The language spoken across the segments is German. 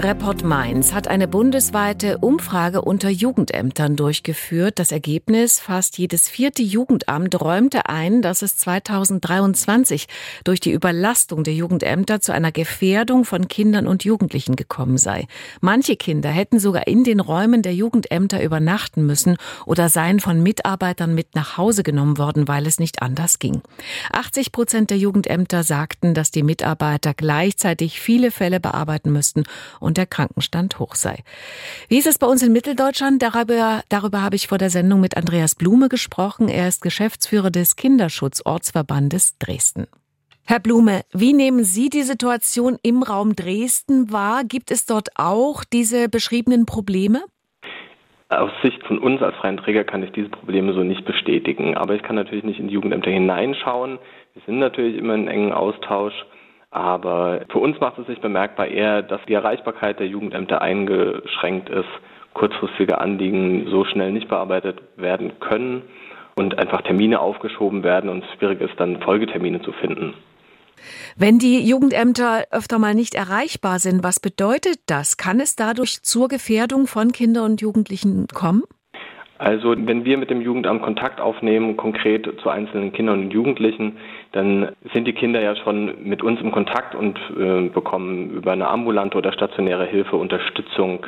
Report Mainz hat eine bundesweite Umfrage unter Jugendämtern durchgeführt. Das Ergebnis, fast jedes vierte Jugendamt räumte ein, dass es 2023 durch die Überlastung der Jugendämter zu einer Gefährdung von Kindern und Jugendlichen gekommen sei. Manche Kinder hätten sogar in den Räumen der Jugendämter übernachten müssen oder seien von Mitarbeitern mit nach Hause genommen worden, weil es nicht anders ging. 80 Prozent der Jugendämter sagten, dass die Mitarbeiter gleichzeitig viele Fälle bearbeiten müssten der Krankenstand hoch sei. Wie ist es bei uns in Mitteldeutschland? Darüber, darüber habe ich vor der Sendung mit Andreas Blume gesprochen. Er ist Geschäftsführer des Kinderschutzortsverbandes Dresden. Herr Blume, wie nehmen Sie die Situation im Raum Dresden wahr? Gibt es dort auch diese beschriebenen Probleme? Aus Sicht von uns als freien Träger kann ich diese Probleme so nicht bestätigen. Aber ich kann natürlich nicht in die Jugendämter hineinschauen. Wir sind natürlich immer in engen Austausch. Aber für uns macht es sich bemerkbar eher, dass die Erreichbarkeit der Jugendämter eingeschränkt ist, kurzfristige Anliegen so schnell nicht bearbeitet werden können und einfach Termine aufgeschoben werden und es schwierig ist, dann Folgetermine zu finden. Wenn die Jugendämter öfter mal nicht erreichbar sind, was bedeutet das? Kann es dadurch zur Gefährdung von Kindern und Jugendlichen kommen? Also wenn wir mit dem Jugendamt Kontakt aufnehmen, konkret zu einzelnen Kindern und Jugendlichen, dann sind die Kinder ja schon mit uns im Kontakt und äh, bekommen über eine ambulante oder stationäre Hilfe Unterstützung.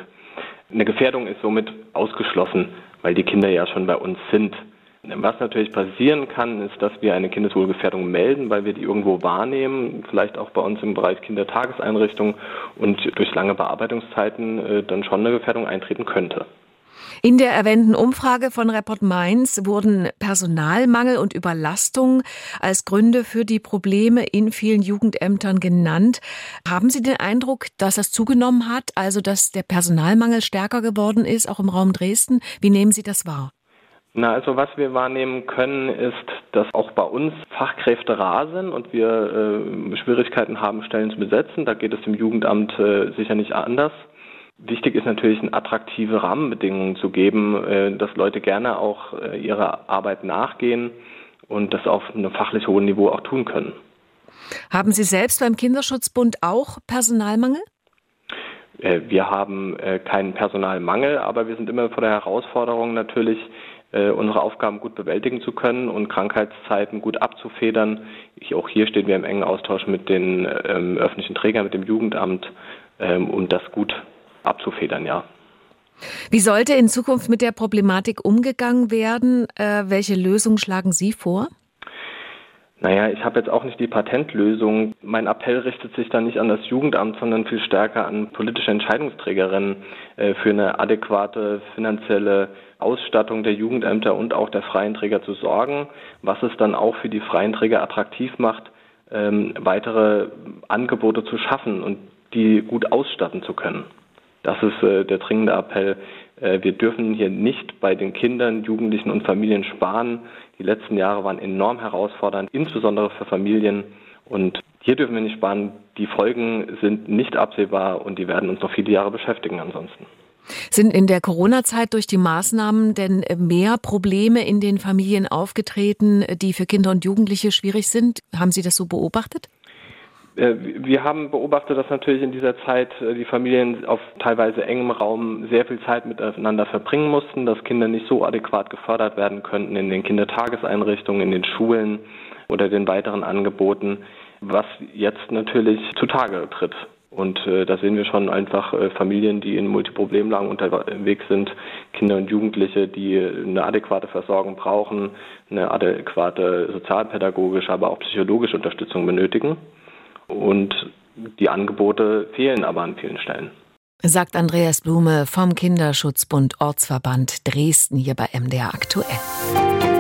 Eine Gefährdung ist somit ausgeschlossen, weil die Kinder ja schon bei uns sind. Was natürlich passieren kann, ist, dass wir eine Kindeswohlgefährdung melden, weil wir die irgendwo wahrnehmen, vielleicht auch bei uns im Bereich Kindertageseinrichtungen und durch lange Bearbeitungszeiten äh, dann schon eine Gefährdung eintreten könnte. In der erwähnten Umfrage von Report Mainz wurden Personalmangel und Überlastung als Gründe für die Probleme in vielen Jugendämtern genannt. Haben Sie den Eindruck, dass das zugenommen hat, also dass der Personalmangel stärker geworden ist, auch im Raum Dresden? Wie nehmen Sie das wahr? Na, also was wir wahrnehmen können, ist, dass auch bei uns Fachkräfte rar sind und wir äh, Schwierigkeiten haben, Stellen zu besetzen. Da geht es dem Jugendamt äh, sicher nicht anders. Wichtig ist natürlich, attraktive Rahmenbedingungen zu geben, äh, dass Leute gerne auch äh, ihrer Arbeit nachgehen und das auf einem fachlich hohen Niveau auch tun können. Haben Sie selbst beim Kinderschutzbund auch Personalmangel? Äh, wir haben keinen Personalmangel, aber wir sind immer vor der Herausforderung natürlich, unsere Aufgaben gut bewältigen zu können und Krankheitszeiten gut abzufedern. Auch hier stehen wir im engen Austausch mit den ähm, öffentlichen Trägern, mit dem Jugendamt, ähm, um das gut abzufedern, ja. Wie sollte in Zukunft mit der Problematik umgegangen werden? Äh, welche Lösung schlagen Sie vor? Naja, ich habe jetzt auch nicht die Patentlösung. Mein Appell richtet sich dann nicht an das Jugendamt, sondern viel stärker an politische Entscheidungsträgerinnen äh, für eine adäquate finanzielle Ausstattung der Jugendämter und auch der freien Träger zu sorgen, was es dann auch für die freien Träger attraktiv macht, ähm, weitere Angebote zu schaffen und die gut ausstatten zu können. Das ist äh, der dringende Appell. Äh, wir dürfen hier nicht bei den Kindern, Jugendlichen und Familien sparen. Die letzten Jahre waren enorm herausfordernd, insbesondere für Familien. Und hier dürfen wir nicht sparen. Die Folgen sind nicht absehbar und die werden uns noch viele Jahre beschäftigen ansonsten. Sind in der Corona-Zeit durch die Maßnahmen denn mehr Probleme in den Familien aufgetreten, die für Kinder und Jugendliche schwierig sind? Haben Sie das so beobachtet? Äh, wir haben beobachtet, dass natürlich in dieser Zeit äh, die Familien auf teilweise engem Raum sehr viel Zeit miteinander verbringen mussten, dass Kinder nicht so adäquat gefördert werden könnten in den Kindertageseinrichtungen, in den Schulen oder den weiteren Angeboten, was jetzt natürlich zutage tritt. Und äh, da sehen wir schon einfach äh, Familien, die in Multiproblemlagen unterwegs sind, Kinder und Jugendliche, die eine adäquate Versorgung brauchen, eine adäquate sozialpädagogische, aber auch psychologische Unterstützung benötigen. Und die Angebote fehlen aber an vielen Stellen. Sagt Andreas Blume vom Kinderschutzbund Ortsverband Dresden hier bei MDR aktuell.